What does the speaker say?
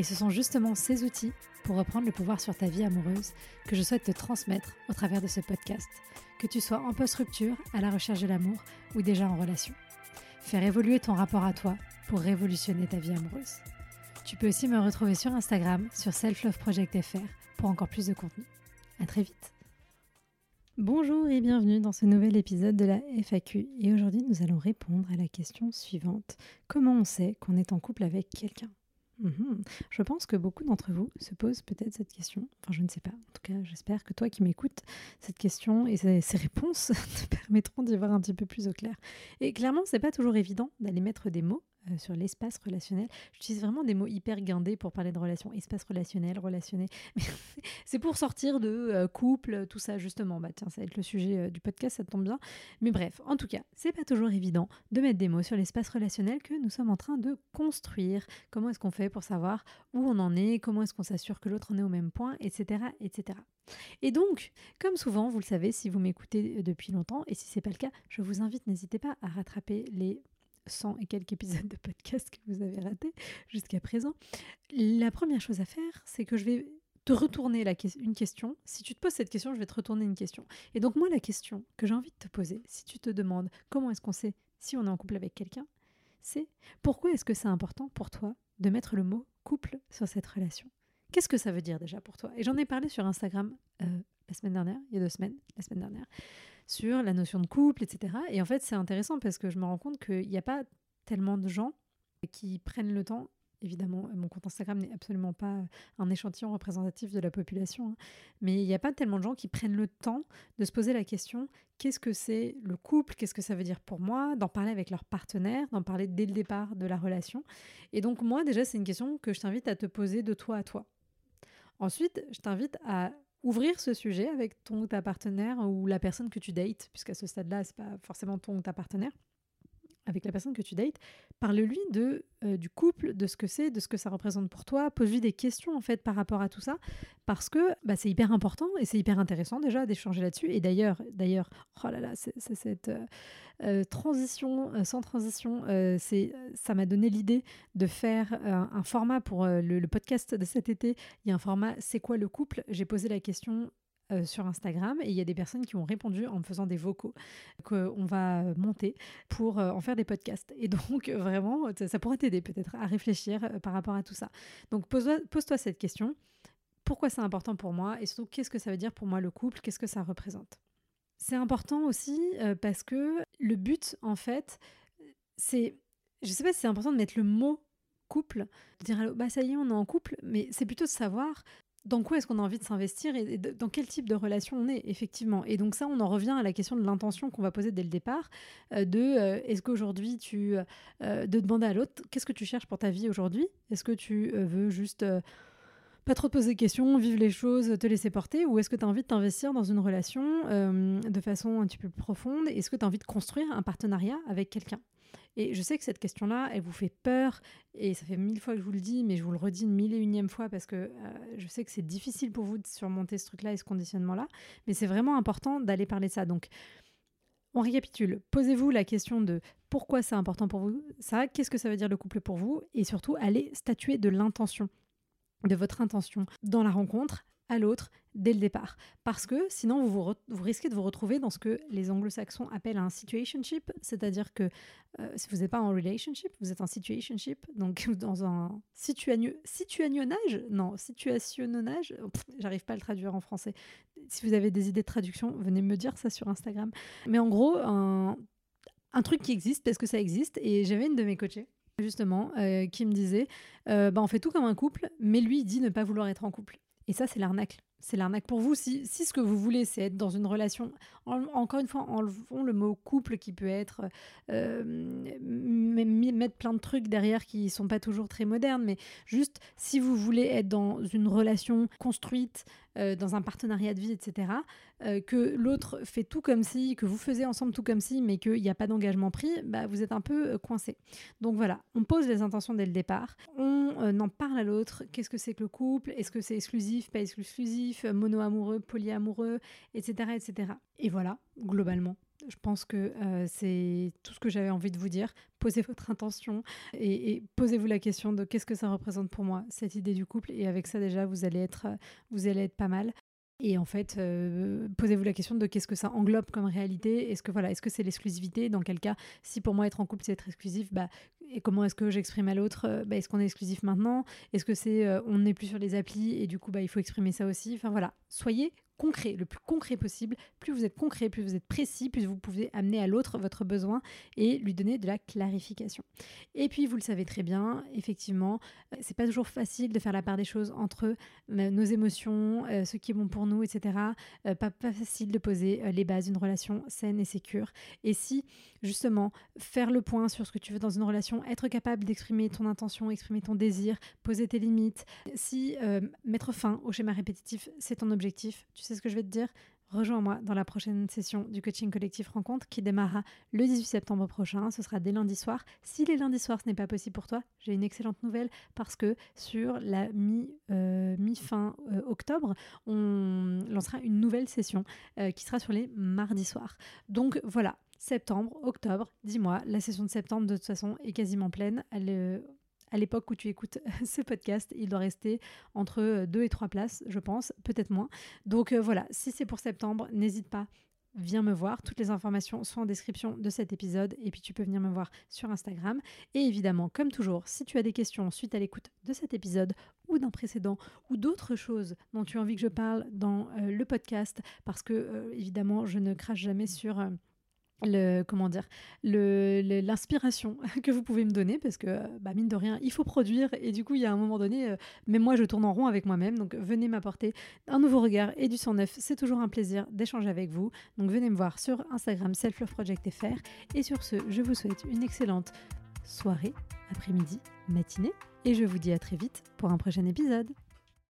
Et ce sont justement ces outils pour reprendre le pouvoir sur ta vie amoureuse que je souhaite te transmettre au travers de ce podcast, que tu sois en post-rupture, à la recherche de l'amour ou déjà en relation. Faire évoluer ton rapport à toi pour révolutionner ta vie amoureuse. Tu peux aussi me retrouver sur Instagram, sur selfloveproject.fr pour encore plus de contenu. À très vite. Bonjour et bienvenue dans ce nouvel épisode de la FAQ. Et aujourd'hui, nous allons répondre à la question suivante. Comment on sait qu'on est en couple avec quelqu'un? Mhm. Je pense que beaucoup d'entre vous se posent peut-être cette question. Enfin, je ne sais pas. En tout cas, j'espère que toi qui m'écoutes, cette question et ces, réponses te permettront d'y voir un petit peu plus au clair. Et clairement, c'est pas toujours évident d'aller mettre des mots euh, sur l'espace relationnel. J'utilise vraiment des mots hyper guindés pour parler de relations. Espace relationnel, relationné. c'est pour sortir de euh, couple, tout ça, justement. Bah, tiens, ça va être le sujet euh, du podcast, ça tombe bien. Mais bref, en tout cas, c'est pas toujours évident de mettre des mots sur l'espace relationnel que nous sommes en train de construire. Comment est-ce qu'on fait pour savoir où on en est? Comment est-ce qu'on s'assure que l'autre en est au même point? Etc. etc. Et donc, comme souvent, vous le savez si vous m'écoutez depuis longtemps, et si c'est pas le cas, je vous invite, n'hésitez pas à rattraper les 100 et quelques épisodes de podcast que vous avez ratés jusqu'à présent. La première chose à faire, c'est que je vais te retourner une question. Si tu te poses cette question, je vais te retourner une question. Et donc moi, la question que j'ai envie de te poser, si tu te demandes comment est-ce qu'on sait si on est en couple avec quelqu'un, c'est pourquoi est-ce que c'est important pour toi de mettre le mot couple sur cette relation? Qu'est-ce que ça veut dire déjà pour toi? Et j'en ai parlé sur Instagram euh, la semaine dernière, il y a deux semaines, la semaine dernière sur la notion de couple, etc. Et en fait, c'est intéressant parce que je me rends compte qu'il n'y a pas tellement de gens qui prennent le temps. Évidemment, mon compte Instagram n'est absolument pas un échantillon représentatif de la population, hein. mais il n'y a pas tellement de gens qui prennent le temps de se poser la question qu'est-ce que c'est le couple, qu'est-ce que ça veut dire pour moi, d'en parler avec leur partenaire, d'en parler dès le départ de la relation. Et donc moi, déjà, c'est une question que je t'invite à te poser de toi à toi. Ensuite, je t'invite à ouvrir ce sujet avec ton ou ta partenaire ou la personne que tu dates, puisqu'à ce stade-là, c'est pas forcément ton ou ta partenaire, avec la personne que tu dates, parle-lui de euh, du couple, de ce que c'est, de ce que ça représente pour toi, pose-lui des questions en fait par rapport à tout ça, parce que bah, c'est hyper important et c'est hyper intéressant déjà d'échanger là-dessus. Et d'ailleurs, d'ailleurs, oh là là, c'est cette euh, euh, transition sans transition, c'est ça m'a donné l'idée de faire un format pour le, le, podcast de cet été. Il y a un format, c'est quoi le couple? J'ai posé la question euh, sur Instagram et il y a des personnes qui ont répondu en me faisant des vocaux qu'on va monter pour euh, en faire des podcasts. Et donc vraiment, ça pourrait t'aider peut-être à réfléchir euh, par rapport à tout ça. Donc pose-toi cette question. Pourquoi c'est important pour moi et surtout qu'est-ce que ça veut dire pour moi le couple? Qu'est-ce que ça représente? C'est important aussi parce que le but en fait, c'est, je sais pas si c'est important de mettre le mot couple, de dire bah ça y est on est en couple, mais c'est plutôt de savoir dans quoi est-ce qu'on a envie de s'investir et dans quel type de relation on est effectivement. Et donc ça, on en revient à la question de l'intention qu'on va poser dès le départ, euh, de euh, est-ce qu'aujourd'hui tu... Euh, de demander à l'autre, qu'est-ce que tu cherches pour ta vie aujourd'hui? Est-ce que tu veux juste pas trop te poser de questions, vivre les choses, te laisser porter? Ou est-ce que tu as envie de t'investir dans une relation de façon un petit peu plus profonde? Est-ce que tu as envie de construire un partenariat avec quelqu'un? Et je sais que cette question-là, elle vous fait peur, et ça fait mille fois que je vous le dis, mais je vous le redis une mille et unième fois parce que euh, je sais que c'est difficile pour vous de surmonter ce truc-là et ce conditionnement-là, mais c'est vraiment important d'aller parler de ça. Donc, on récapitule. Posez-vous la question de pourquoi c'est important pour vous ça, qu'est-ce que ça veut dire le couple pour vous, et surtout allez statuer de l'intention de votre intention dans la rencontre à l'autre dès le départ. Parce que sinon, vous, vous, risquez de vous retrouver dans ce que les anglo-saxons appellent un situationship, c'est-à-dire que euh, si vous n'êtes pas en relationship, vous êtes en situationship, donc dans un situationnage, non, situationnage, j'arrive pas à le traduire en français. Si vous avez des idées de traduction, venez me dire ça sur Instagram. Mais en gros, un, truc qui existe parce que ça existe, et j'avais une de mes coachées justement, euh, qui me disait, euh, bah, on fait tout comme un couple, mais lui, dit ne pas vouloir être en couple. Et ça, c'est l'arnaque. C'est l'arnaque pour vous. Si, ce que vous voulez, c'est être dans une relation, encore une fois, enlevons le mot couple qui peut être, euh, mettre plein de trucs derrière qui sont pas toujours très modernes, mais juste si vous voulez être dans une relation construite, euh, dans un partenariat de vie, etc., euh, que l'autre fait tout comme si, que vous faisiez ensemble tout comme si, mais qu'il n'y a pas d'engagement pris, bah, vous êtes un peu coincé. Donc voilà, on pose les intentions dès le départ, on en parle à l'autre, qu'est-ce que c'est que le couple, est-ce que c'est exclusif, pas exclusif, mono-amoureux, polyamoureux, etc., etc. Et voilà, globalement. Je pense que euh, c'est tout ce que j'avais envie de vous dire. Posez votre intention et, posez-vous la question de qu'est-ce que ça représente pour moi, cette idée du couple. Et avec ça, déjà, vous allez être, vous allez être pas mal. Et en fait, euh, posez-vous la question de qu'est-ce que ça englobe comme réalité. Est-ce que voilà, est-ce que c'est l'exclusivité? Dans quel cas, si pour moi être en couple c'est être exclusif, bah et comment est-ce que j'exprime à l'autre euh, bah, Est-ce qu'on est exclusif maintenant? Est-ce que c'est euh, on n'est plus sur les applis et du coup bah, il faut exprimer ça aussi? Enfin voilà, soyez concret, le plus concret possible. Plus vous êtes concret, plus vous êtes précis, plus vous pouvez amener à l'autre votre besoin et lui donner de la clarification. Et puis, vous le savez très bien, effectivement, euh, c'est pas toujours facile de faire la part des choses entre euh, nos émotions, euh, ce qui est bon pour nous, etc. pas, facile de poser les bases d'une relation saine et sécure. Et si, justement, faire le point sur ce que tu veux dans une relation, être capable d'exprimer ton intention, exprimer ton désir, poser tes limites, si mettre fin au schéma répétitif, c'est ton objectif, tu sais c'est ce que je vais te dire Rejoins-moi dans la prochaine session du coaching collectif rencontre qui démarrera le 18 septembre prochain. Ce sera dès lundi soir. Si les lundis soirs ce n'est pas possible pour toi, j'ai une excellente nouvelle parce que sur la euh, mi-fin euh, octobre, on lancera une nouvelle session euh, qui sera sur les mardis soirs. Donc voilà, septembre, octobre, dis-moi, la session de septembre de toute façon est quasiment pleine. À l'époque où tu écoutes ce podcast, il doit rester entre deux et trois places, je pense, peut-être moins. Donc euh, voilà, si c'est pour septembre, n'hésite pas. Viens me voir, toutes les informations sont en description de cet épisode et puis tu peux venir me voir sur Instagram. Et évidemment, comme toujours, si tu as des questions suite à l'écoute de cet épisode ou d'un précédent ou d'autres choses dont tu as envie que je parle dans euh, le podcast, parce que euh, évidemment, je ne crache jamais sur le comment l'inspiration que vous pouvez me donner parce que bah, mine de rien il faut produire et du coup il y a un moment donné euh, même moi je tourne en rond avec moi-même. Donc venez m'apporter un nouveau regard et du sang neuf. C'est toujours un plaisir d'échanger avec vous. Donc venez me voir sur Instagram self love project fr et sur ce je vous souhaite une excellente soirée après-midi matinée. Et je vous dis à très vite pour un prochain épisode